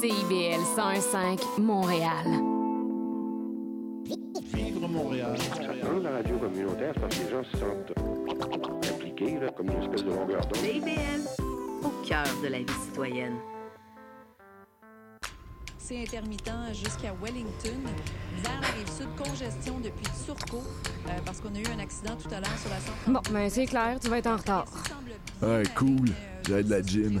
CIBL 101.5 Montréal. Vivre Montréal. Dans la radio communautaire, parce que les gens se sentent impliqués, là, comme une espèce de longueur d'onde. CIBL, au cœur de la vie citoyenne. C'est intermittent jusqu'à Wellington. Vers la rive sud, congestion depuis Turcot, euh, parce qu'on a eu un accident tout à l'heure sur la centrale. Bon, ben c'est clair, tu vas être en retard. Ah, cool. Euh, J'ai de la gym.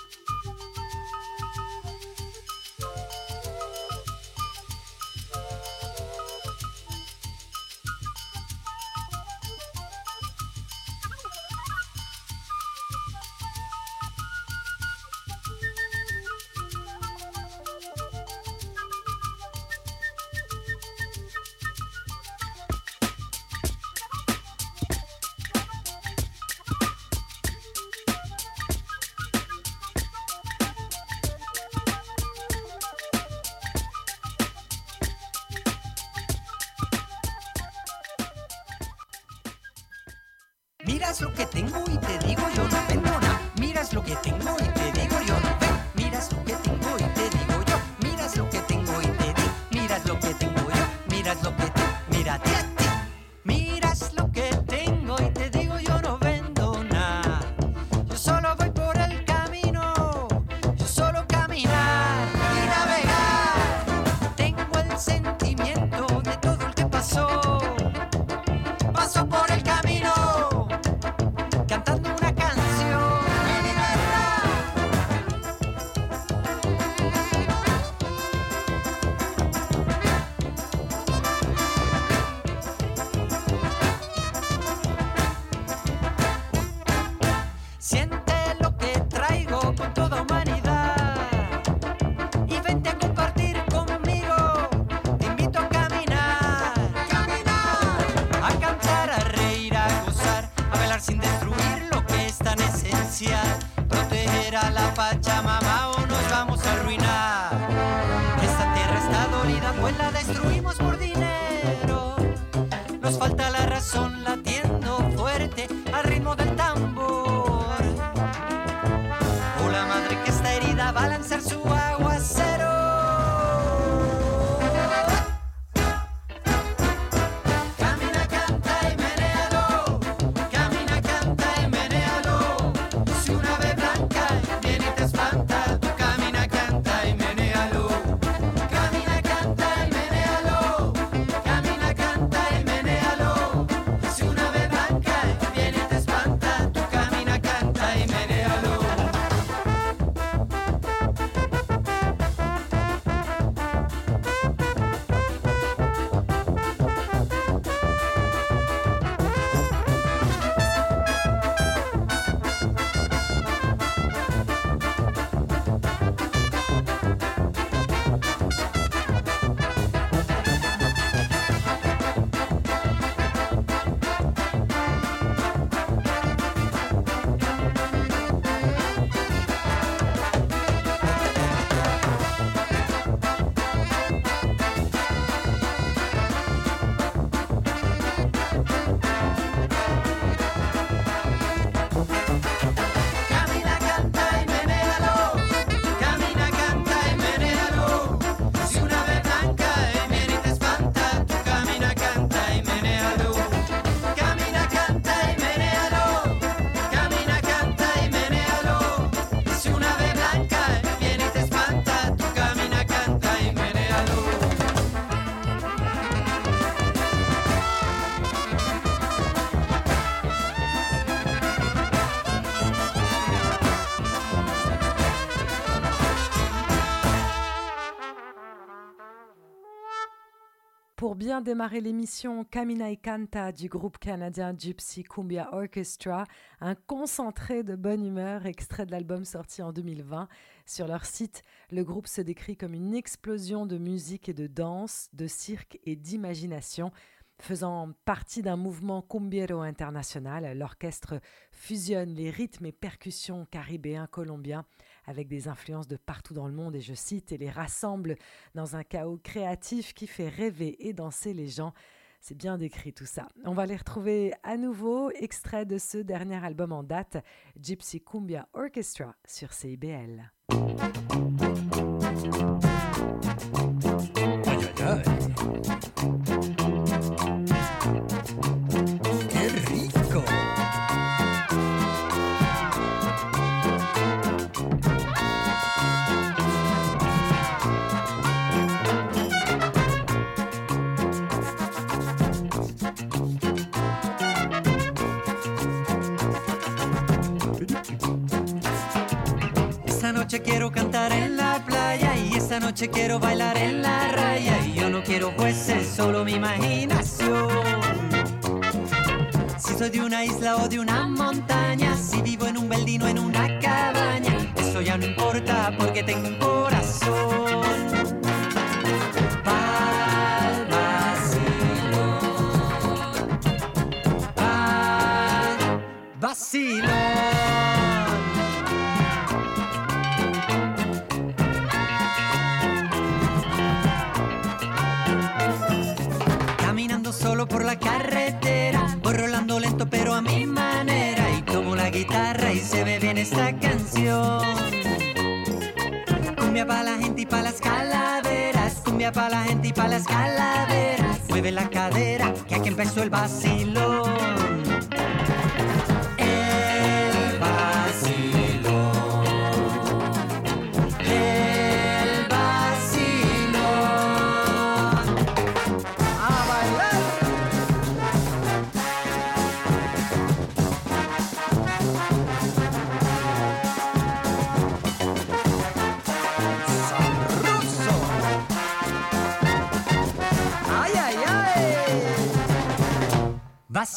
Démarrer l'émission, Camina y Canta du groupe canadien Gypsy Cumbia Orchestra, un concentré de bonne humeur extrait de l'album sorti en 2020. Sur leur site, le groupe se décrit comme une explosion de musique et de danse, de cirque et d'imagination. Faisant partie d'un mouvement cumbiero international, l'orchestre fusionne les rythmes et percussions caribéens colombiens avec des influences de partout dans le monde, et je cite, et les rassemble dans un chaos créatif qui fait rêver et danser les gens. C'est bien décrit tout ça. On va les retrouver à nouveau, extrait de ce dernier album en date, Gypsy Cumbia Orchestra sur CIBL. Noche quiero bailar en la raya y yo no quiero jueces, solo mi imaginación. Si soy de una isla o de una montaña, si vivo en un beldino en una cabaña, eso ya no importa porque tengo un corazón. Calaveras, cumbia pa' la gente y pa' las calaveras. Mueve la cadera, que aquí empezó el vacilón.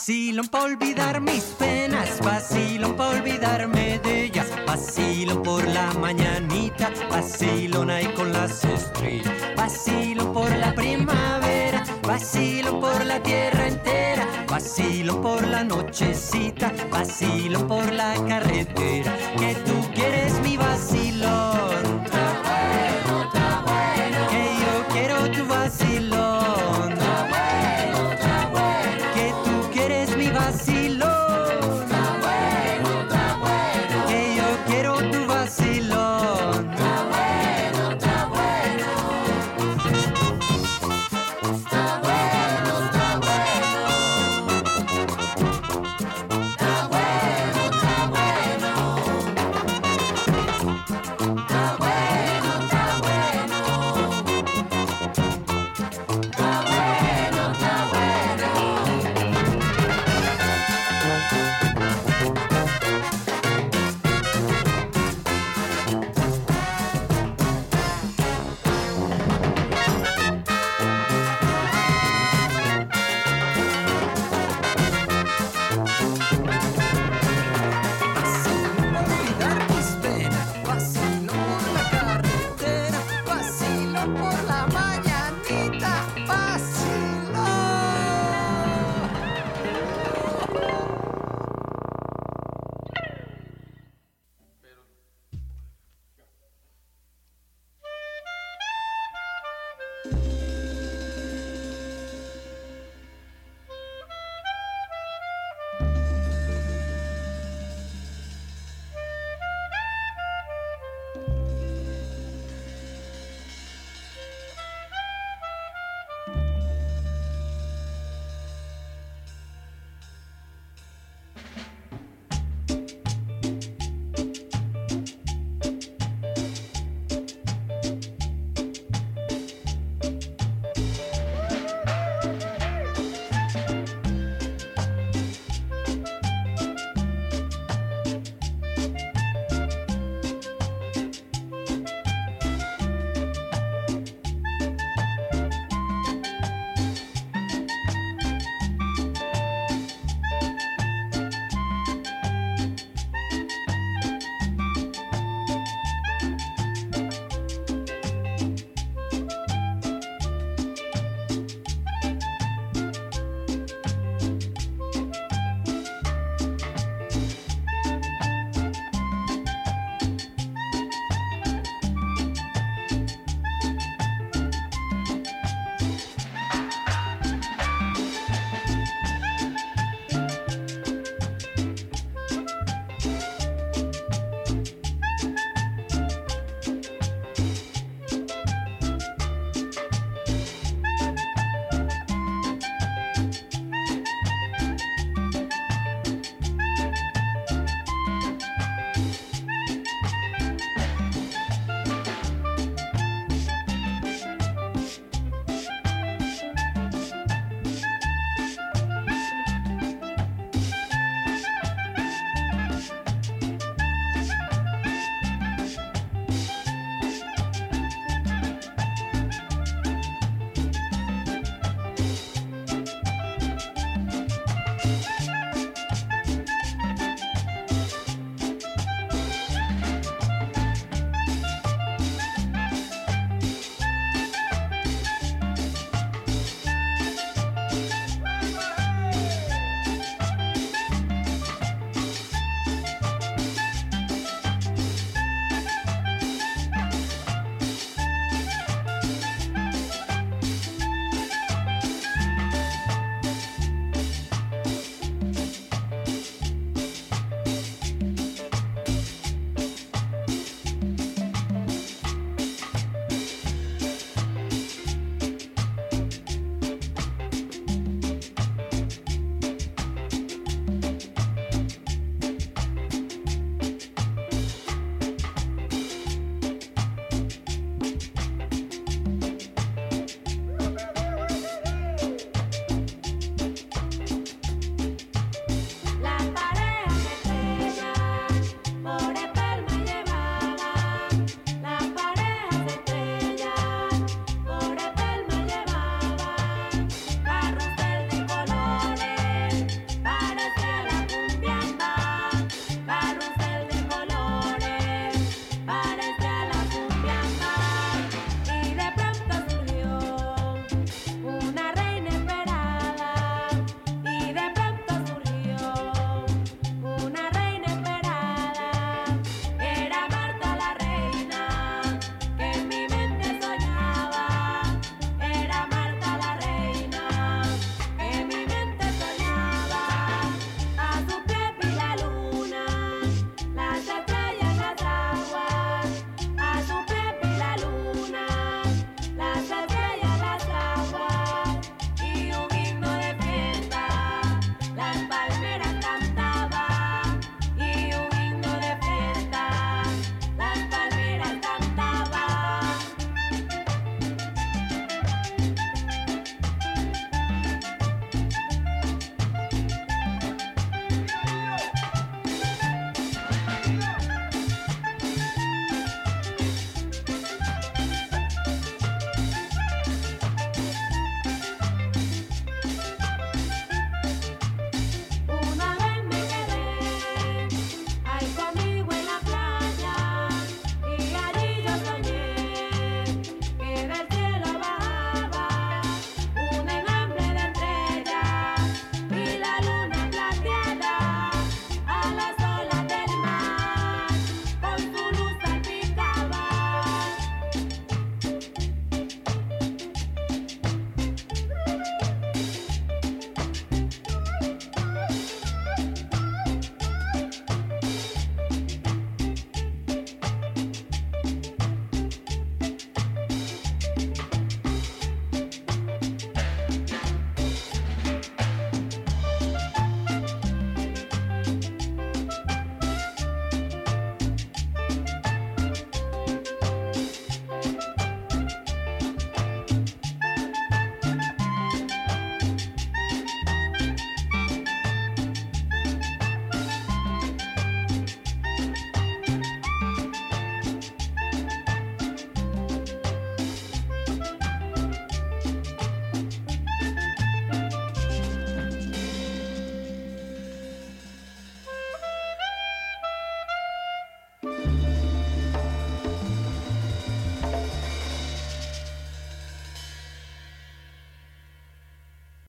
Vacilón pa' olvidar mis penas, vacilón pa' olvidarme de ellas, vacilón por la mañanita, vacilón ahí con las estrellas, vacilón por la primavera, vacilón por la tierra entera, vacilón por la nochecita, vacilón por la carretera, que tú quieres mi vacilón.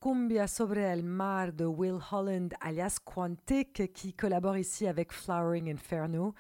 Cumbia sobre el mar de Will Holland alias Quantic qui collabore ici avec Flowering Inferno.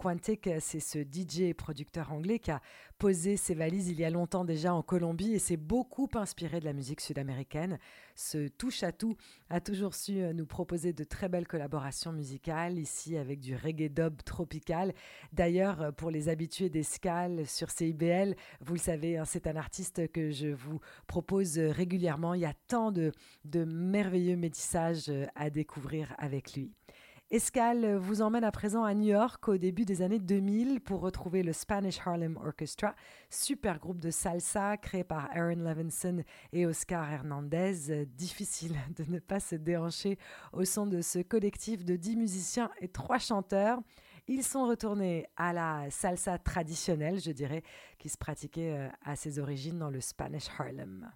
Quantic, c'est ce DJ et producteur anglais qui a posé ses valises il y a longtemps déjà en Colombie et s'est beaucoup inspiré de la musique sud-américaine. Ce touche-à-tout a toujours su euh, nous proposer de très belles collaborations musicales, ici avec du reggae dub tropical. D'ailleurs, euh, pour les habitués d'escale sur CIBL, vous le savez, hein, c'est un artiste que je vous propose euh, régulièrement. Il y a tant de, de merveilleux métissages à découvrir avec lui. Escale vous emmène à présent à New York au début des années 2000 pour retrouver le Spanish Harlem Orchestra, super groupe de salsa créé par Aaron Levinson et Oscar Hernandez. Difficile de ne pas se déhancher au son de ce collectif de 10 musiciens et 3 chanteurs. Ils sont retournés à la salsa traditionnelle, je dirais, qui se pratiquait euh, à ses origines dans le Spanish Harlem.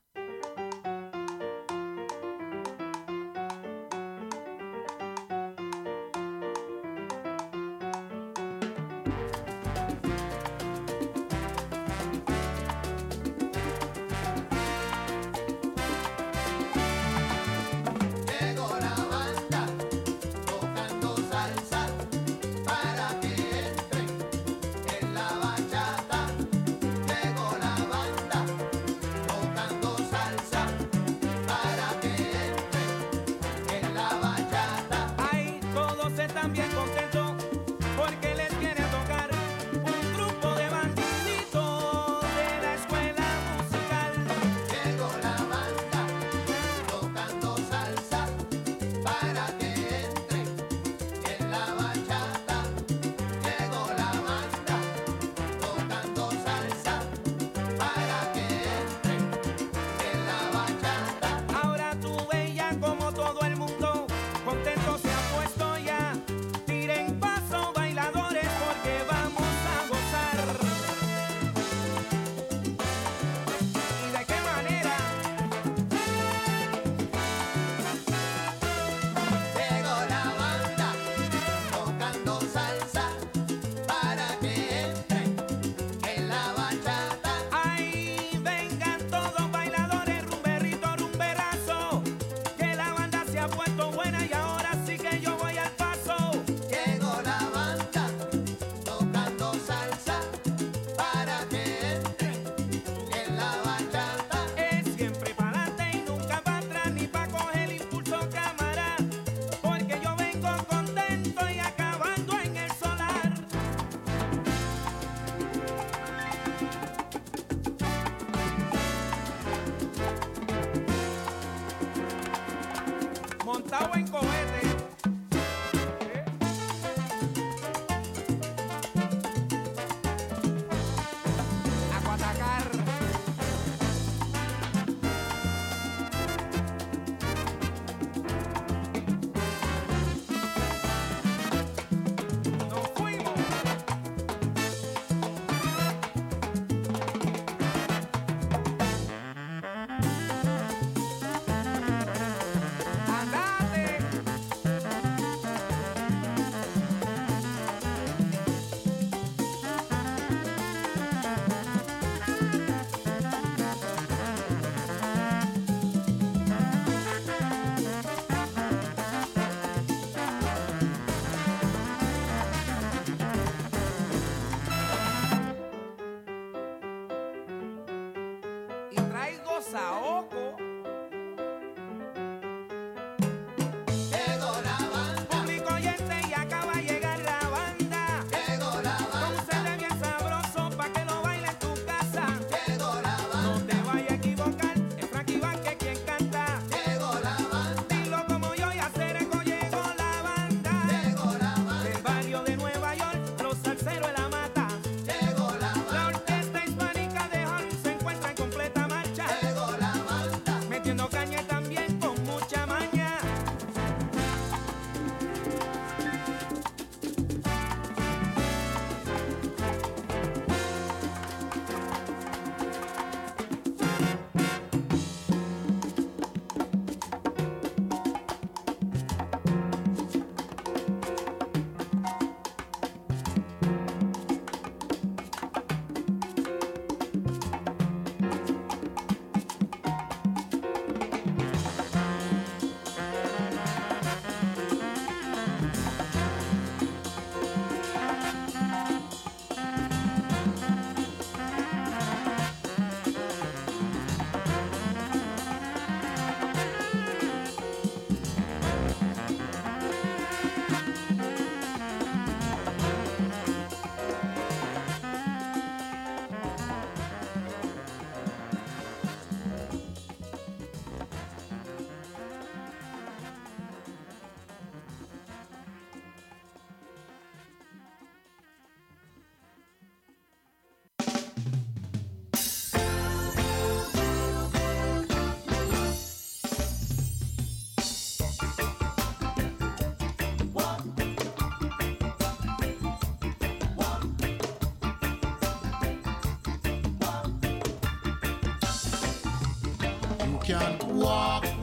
Walk,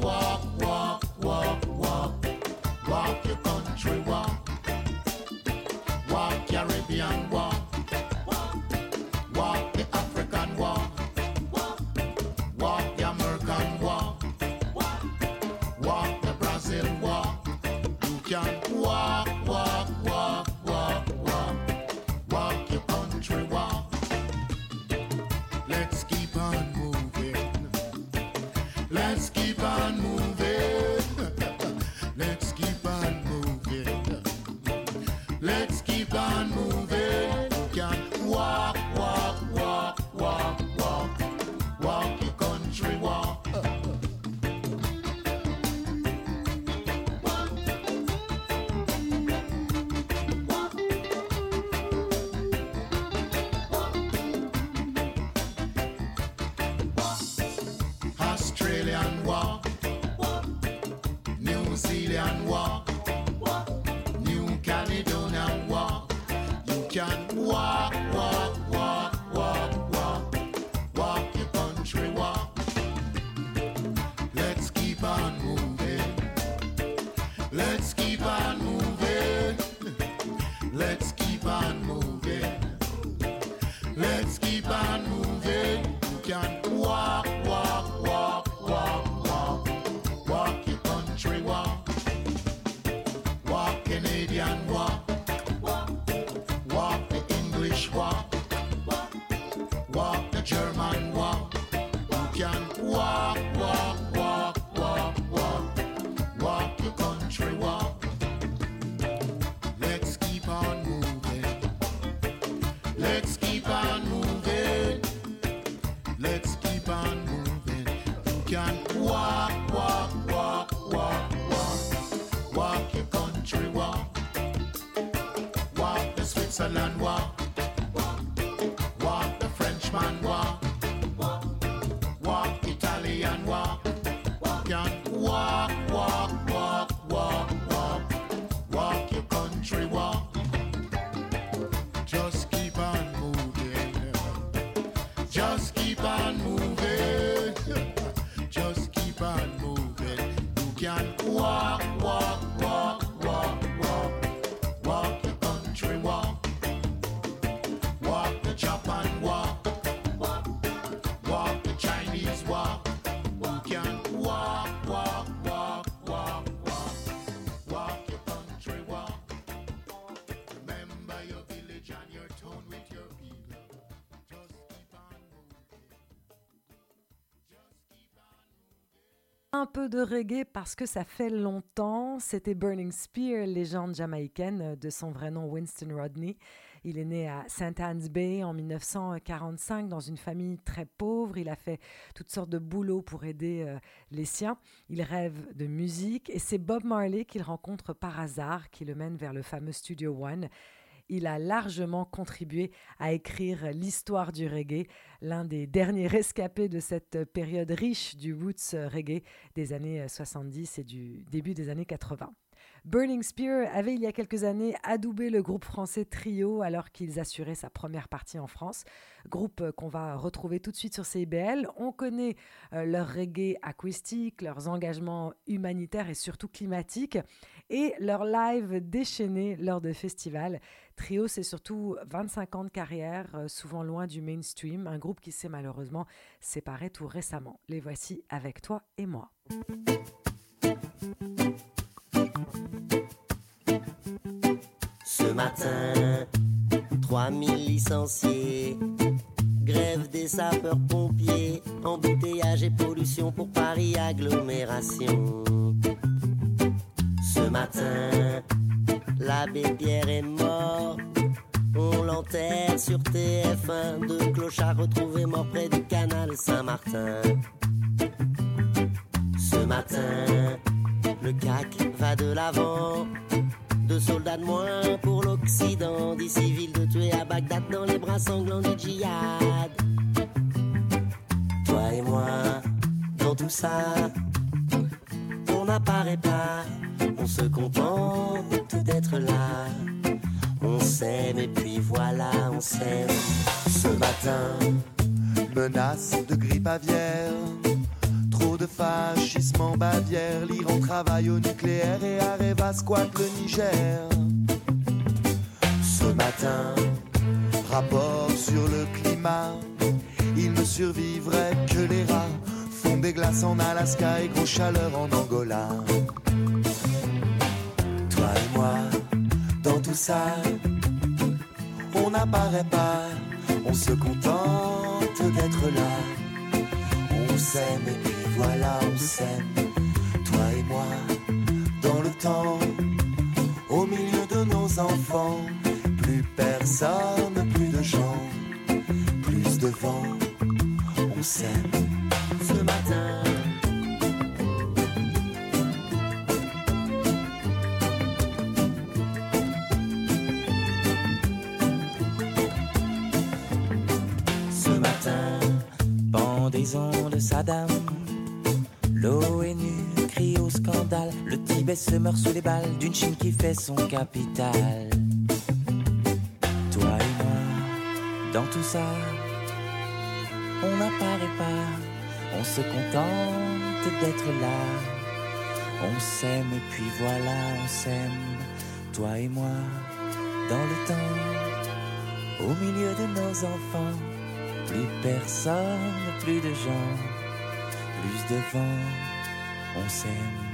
Canadian war. Peu de reggae parce que ça fait longtemps. C'était Burning Spear, légende jamaïcaine de son vrai nom Winston Rodney. Il est né à St. Anne's Bay en 1945 dans une famille très pauvre. Il a fait toutes sortes de boulots pour aider euh, les siens. Il rêve de musique et c'est Bob Marley qu'il rencontre par hasard qui le mène vers le fameux Studio One. Il a largement contribué à écrire l'histoire du reggae, l'un des derniers rescapés de cette période riche du roots reggae des années 70 et du début des années 80. Burning Spear avait il y a quelques années adoubé le groupe français Trio alors qu'ils assuraient sa première partie en France, groupe qu'on va retrouver tout de suite sur CIBL. On connaît euh, leur reggae acoustique, leurs engagements humanitaires et surtout climatiques et leur live déchaîné lors de festivals. Trio, c'est surtout 25 ans de carrière, euh, souvent loin du mainstream, un groupe qui s'est malheureusement séparé tout récemment. Les voici avec toi et moi. Ce matin, 3000 licenciés, grève des sapeurs-pompiers, embouteillage et pollution pour Paris agglomération. Ce matin, l'abbé Pierre est mort, on l'enterre sur TF1, deux clochards retrouvés morts près du canal Saint-Martin. Ce matin, le CAC va de l'avant. Deux soldats de moins pour l'Occident. Dix civils de tuer à Bagdad dans les bras sanglants du djihad. Toi et moi, dans tout ça, on n'apparaît pas. On se contente d'être là. On s'aime et puis voilà, on s'aime. Ce matin, Menace de grippe aviaire, De fascisme en Bavière, l'Iran travaille au nucléaire et Areva squatte le Niger. Ce matin, rapport sur le climat, il ne survivrait que les rats. Fond des glaces en Alaska et grosse chaleur en Angola. Toi et moi, dans tout ça, on n'apparaît pas, on se contente d'être là. On s'aime et puis voilà, on s'aime, toi et moi, dans le temps, au milieu de nos enfants. Plus personne, plus de gens, plus de vent, on s'aime ce matin. Ce matin, pendaison de Saddam, le Tibet se meurt sous les balles d'une Chine qui fait son capital. Toi et moi, dans tout ça, on n'apparaît pas, on se contente d'être là. On s'aime et puis voilà, on s'aime, toi et moi, dans le temps, au milieu de nos enfants. Plus personne, plus de gens, plus de vent, on s'aime.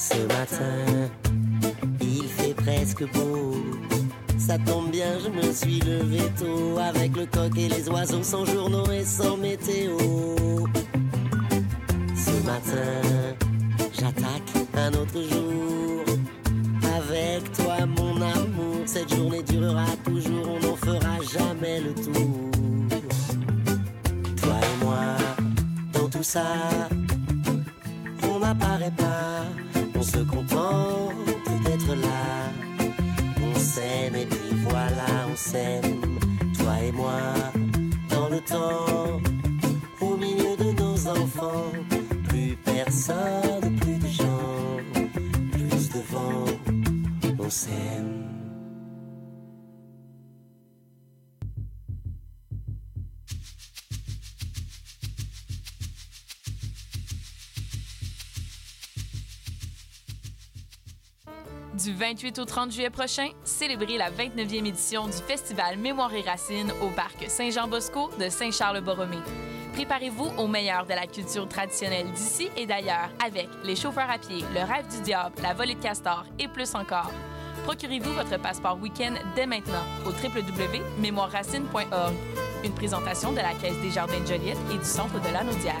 Ce matin, il fait presque beau. Ça tombe bien, je me suis levé tôt avec le coq et les oiseaux, sans journaux et sans météo. Ce matin, j'attaque un autre jour. Avec toi, mon amour, cette journée durera toujours, on n'en fera jamais le tour. Toi et moi, dans tout ça, on n'apparaît pas, se contente d'être là. On s'aime et puis voilà, on s'aime, toi et moi, dans le temps, au milieu de nos enfants. Plus personne, plus de gens, plus de vent, on s'aime. Du 28 au 30 juillet prochain, célébrez la 29e édition du Festival Mémoire et Racines au Parc Saint-Jean-Bosco de Saint-Charles-Borromée. Préparez-vous au meilleur de la culture traditionnelle d'ici et d'ailleurs avec les chauffeurs à pied, le rêve du diable, la volée de castor et plus encore. Procurez-vous votre passeport week-end dès maintenant au www.mémoireracine.org. Une présentation de la Caisse des Jardins de Joliette et du Centre de la Naudière.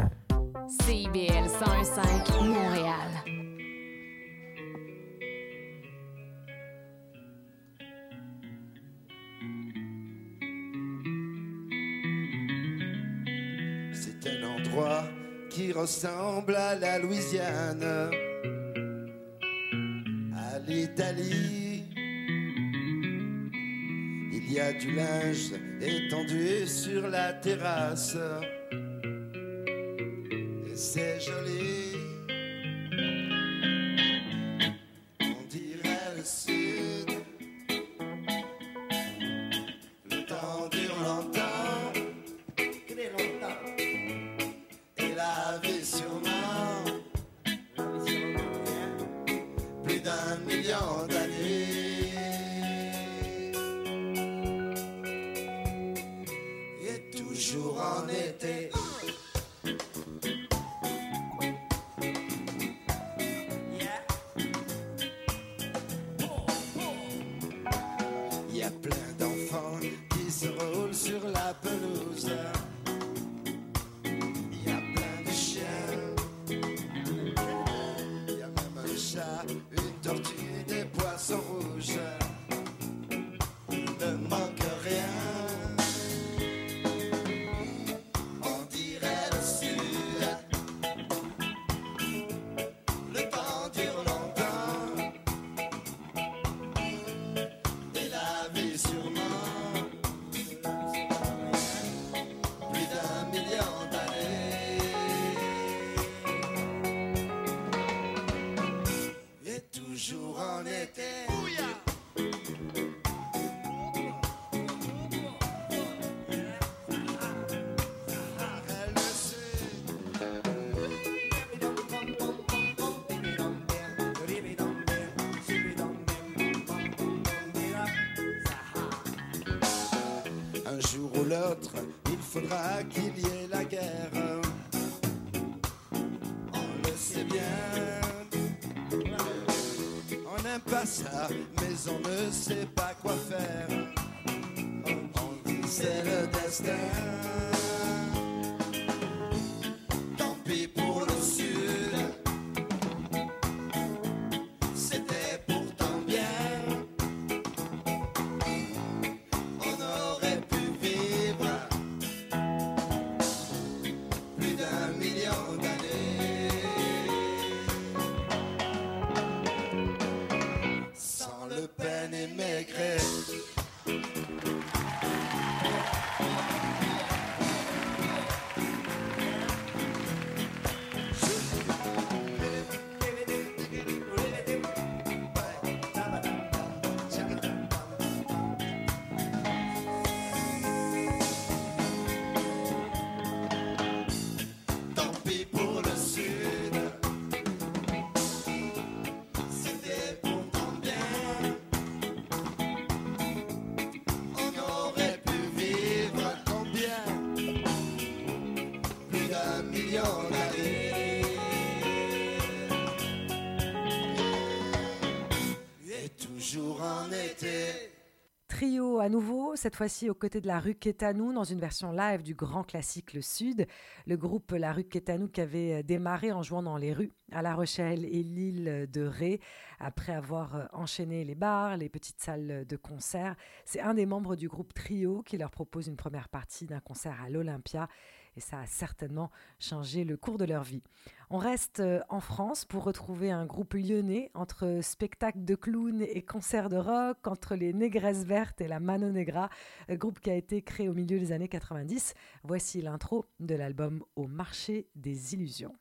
CIBL 101.5 Montréal. C'est un endroit qui ressemble à la Louisiane, à l'Italie. Il y a du linge étendu sur la terrasse. C'est joli. Cette fois-ci aux côtés de la rue Quétanou dans une version live du grand classique Le Sud. Le groupe La rue Quétanou qui avait euh, démarré en jouant dans les rues à La Rochelle et l'île de Ré après avoir euh, enchaîné les bars, les petites salles de concert. C'est un des membres du groupe Trio qui leur propose une première partie d'un concert à l'Olympia et ça a certainement changé le cours de leur vie. On reste euh, en France pour retrouver un groupe lyonnais entre spectacle de clowns et concert de rock, entre les Négresses Vertes et la Mano Negra, un groupe qui a été créé au milieu des années 90. Voici l'intro de l'album Au marché des illusions.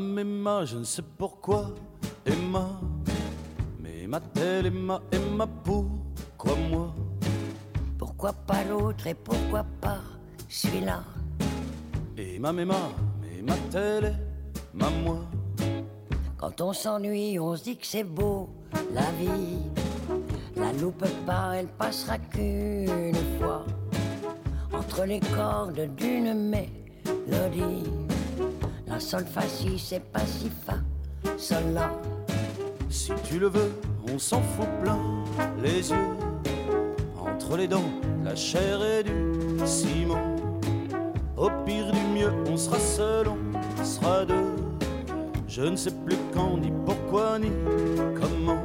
Emma, Emma, je ne sais pourquoi, Emma. Mais m'a-t-elle, Emma, Emma, pourquoi moi? Pourquoi pas l'autre et pourquoi pas celui-là? Emma, Emma, mais ma moi? Quand on s'ennuie, on se dit que c'est beau, la vie. La loupe pas, elle passera qu'une fois. Entre les cordes d'une mélodie. Sol fa si, c'est pas si fa, sol la. Si tu le veux, on s'en fout plein les yeux. Entre les dents, la chair et du ciment. Au pire du mieux, on sera seul, on sera deux. Je ne sais plus quand, ni pourquoi, ni comment.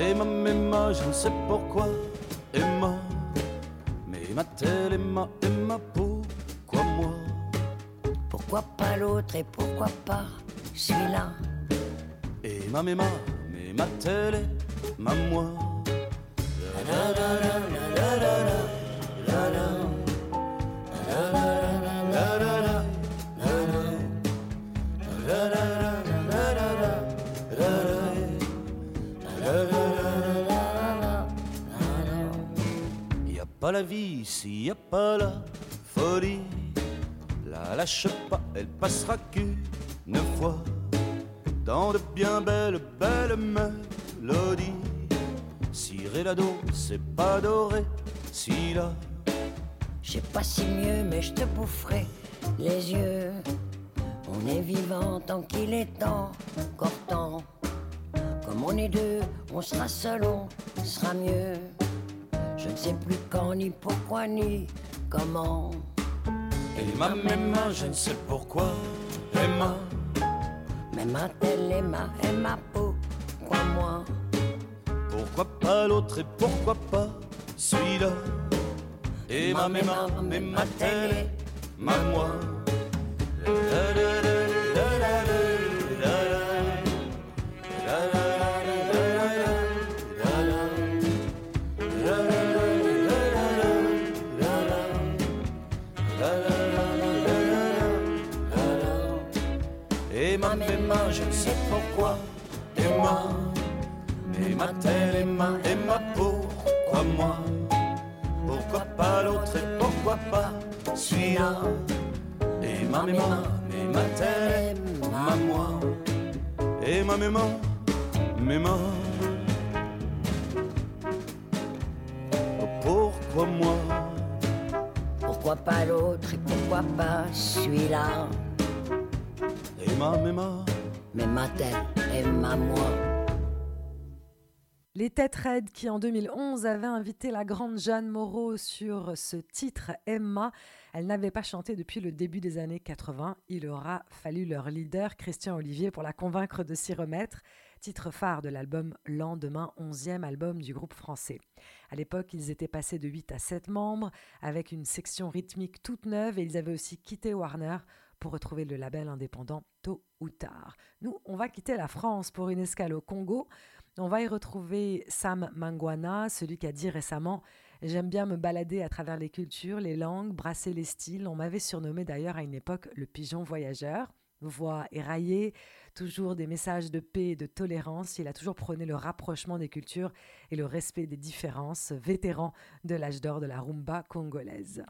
Emma, Emma, je ne sais pourquoi, Emma. Mais m'a-t-elle, Emma, Emma, moi Pourquoi pas l'autre et pourquoi pas celui-là Emma, Emma, mais m'a-t-elle, ma moi Y a pas la vie s'il y a pas la folie. La lâche pas, elle passera qu'une fois dans de bien belles, belles mélodies. Si la do, c'est pas doré, si la. Je sais pas si mieux, mais je te boufferai les yeux. On est vivant tant qu'il est encore temps. Comme on est deux, on sera seul, on sera mieux. Je ne sais plus quand, ni pourquoi, ni comment. Emma, Emma, je ne sais pourquoi, Emma. Mais ma telle Emma, Emma, pourquoi moi Pourquoi pas l'autre et pourquoi pas celui-là? Emma, Emma, mais ma telle, ma moi. Emma, Mais m'a-t-elle, Emma, Emma, pourquoi moi Pourquoi pas l'autre et pourquoi pas celui-là? Emma, Emma, mais m'a-t-elle, ma moi Emma, Emma, Emma Pourquoi moi? Pourquoi pas l'autre et pourquoi pas celui-là? Emma, Emma Mais ma telle Emma, moi Les Têtes Raides qui en 2011 avaient invité la grande Jeanne Moreau sur ce titre Emma. Elle n'avait pas chanté depuis le début des années 80. Il aura fallu leur leader Christian Olivier pour la convaincre de s'y remettre. Titre phare de l'album Lendemain, 11e album du groupe français. À l'époque, ils étaient passés de 8 à 7 membres avec une section rythmique toute neuve et ils avaient aussi quitté Warner pour retrouver le label indépendant tôt ou tard. Nous, on va quitter la France pour une escale au Congo. On va y retrouver Sam Mangwana, celui qui a dit récemment J'aime bien me balader à travers les cultures, les langues, brasser les styles. On m'avait surnommé d'ailleurs à une époque le pigeon voyageur. Voix éraillée, toujours des messages de paix et de tolérance. Il a toujours prôné le rapprochement des cultures et le respect des différences, vétéran de l'âge d'or de la rumba congolaise.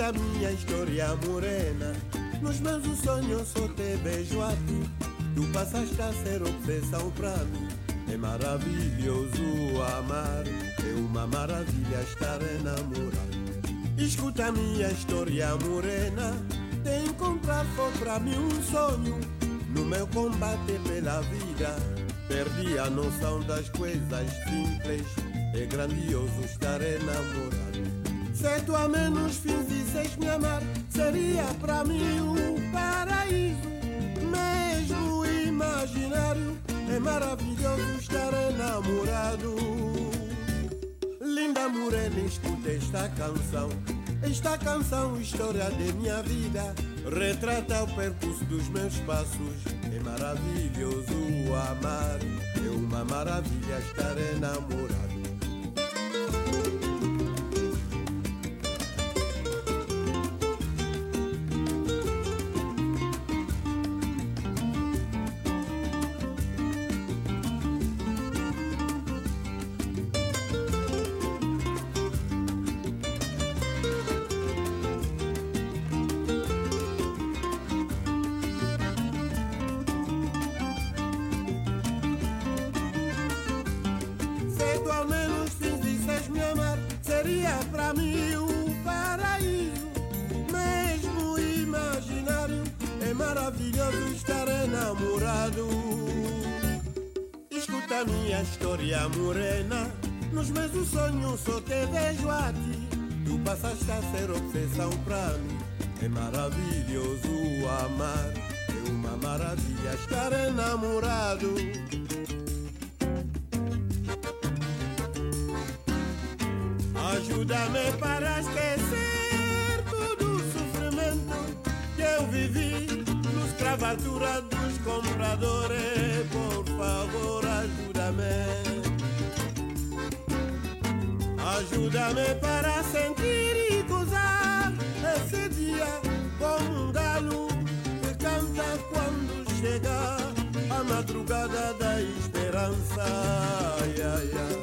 Escuta minha história morena. Nos meus sonhos só te beijo a ti. Tu passaste a ser obsessão pra mim. É maravilhoso amar. É uma maravilha estar enamorado Escuta minha história morena. Te encontrar foi pra mim um sonho. No meu combate pela vida Perdi a noção das coisas simples. É grandioso estar enamorado se tu a menos fizesses me amar, seria para mim um paraíso, mesmo imaginário. É maravilhoso estar enamorado. Linda morena, escuta esta canção. Esta canção, história de minha vida, retrata o percurso dos meus passos. É maravilhoso amar, é uma maravilha estar enamorado. Minha história morena. Nos meus sonhos só te vejo a ti. Tu passaste a ser obsessão pra mim. É maravilhoso amar. É uma maravilha estar enamorado. Ajuda-me para esquecer todo o sofrimento que eu vivi nos escravatura dos compradores. Ajuda-me para sentir e gozar esse dia como um galo que canta quando chega a madrugada da esperança.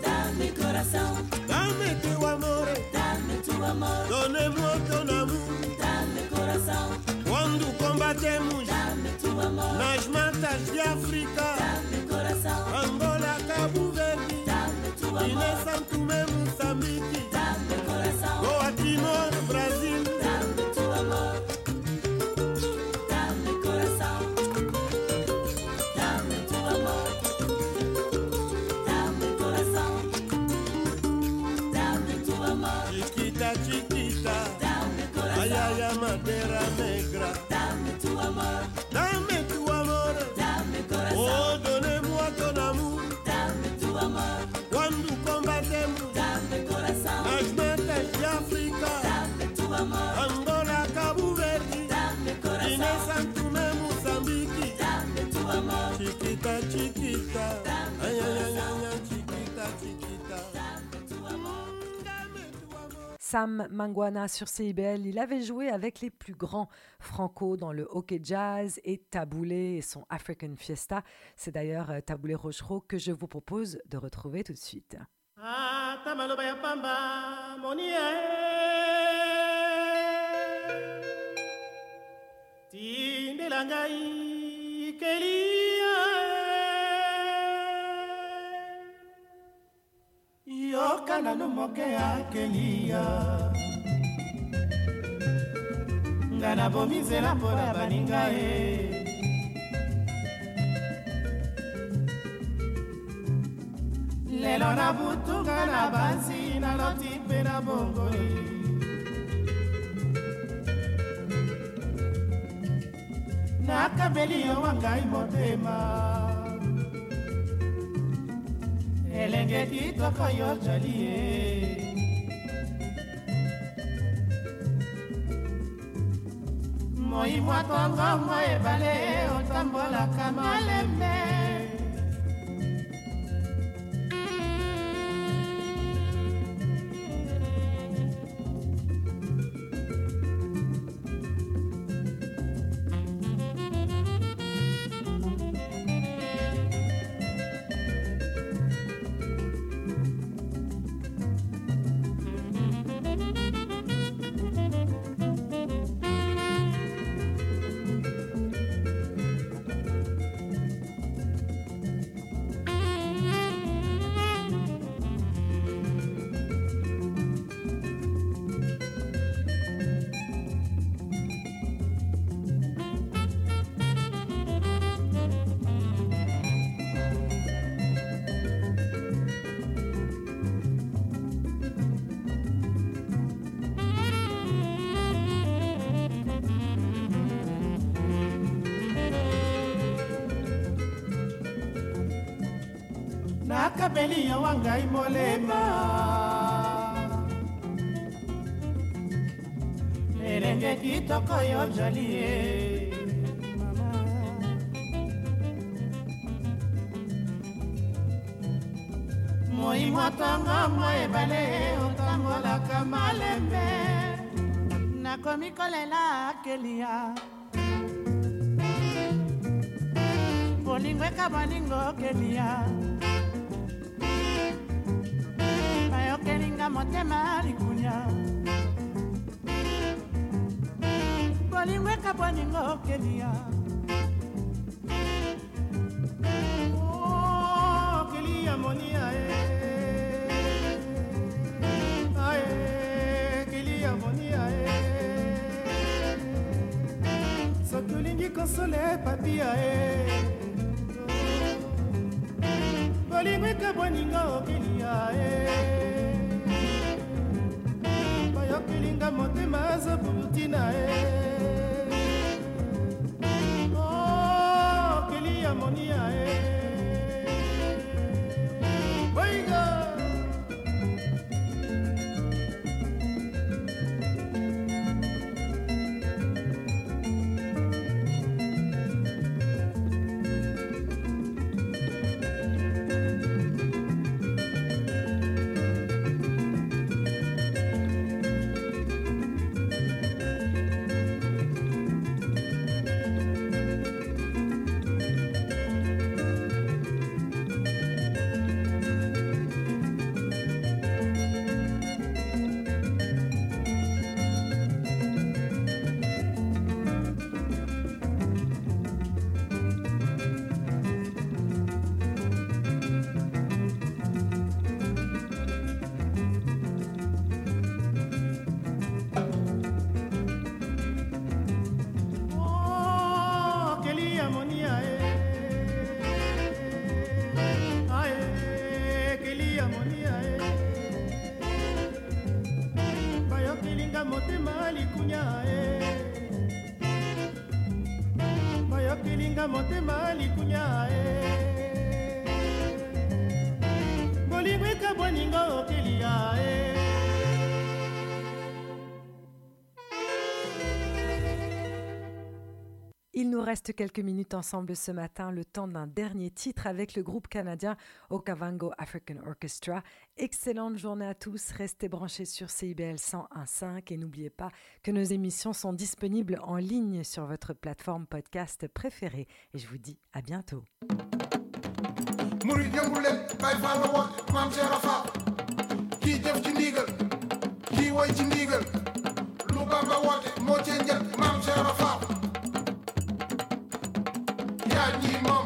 Dame coração, Dame teu amor, dame tu amor, Sam Mangwana sur CIBL, il avait joué avec les plus grands franco dans le hockey jazz et Taboulé et son African Fiesta. C'est d'ailleurs euh, Taboulé Rochereau que je vous propose de retrouver tout de suite. ata e yoka nanu moke ya kelia nga nabomi nzela mpo na baninga ye. Lelo na butunga na bansi naloti mpe na bongoli. Nakabeli yo wa ngai motema elenge kitoko yo jali ye moi mwa kongo mwa ebale otambolaka malembe nakabeli yo wa ngai molema elenge kitoko yo jali ye moi motongo mo ebale otambolaka malembe nakomi kolela kelia bolingo eka bolingo kelia marikunya bolingwe kabwaningo kelia oh, kelia monia kelia monia soki olingi kosole papia bolingwe kabwaningo kelia reste quelques minutes ensemble ce matin, le temps d'un dernier titre avec le groupe canadien Okavango African Orchestra. Excellente journée à tous, restez branchés sur CIBL 101.5 et n'oubliez pas que nos émissions sont disponibles en ligne sur votre plateforme podcast préférée. Et je vous dis à bientôt. Can you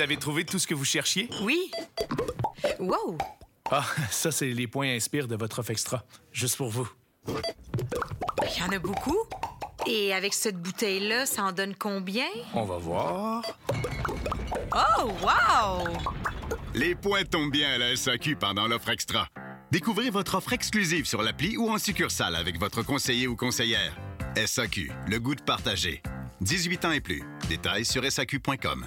Vous avez trouvé tout ce que vous cherchiez? Oui. Wow! Ah, ça, c'est les points inspire de votre offre extra. Juste pour vous. Il y en a beaucoup. Et avec cette bouteille-là, ça en donne combien? On va voir. Oh, wow! Les points tombent bien à la SAQ pendant l'offre extra. Découvrez votre offre exclusive sur l'appli ou en succursale avec votre conseiller ou conseillère. SAQ, le goût de partager. 18 ans et plus. Détails sur SAQ.com.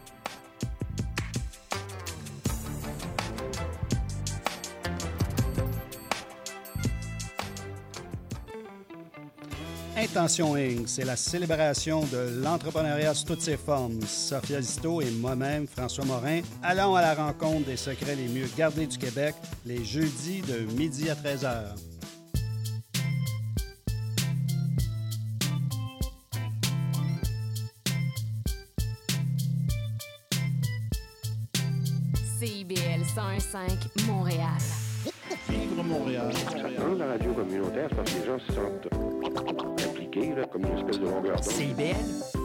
Intention Inc., c'est la célébration de l'entrepreneuriat sous toutes ses formes. Sophia Zito et moi-même, François Morin, allons à la rencontre des secrets les mieux gardés du Québec les jeudis de midi à 13h. CIBL 101.5 Montréal. Vivre Montréal. Dans la radio communautaire, parce que les gens se sentent CIBL,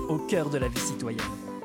au cœur de la vie citoyenne.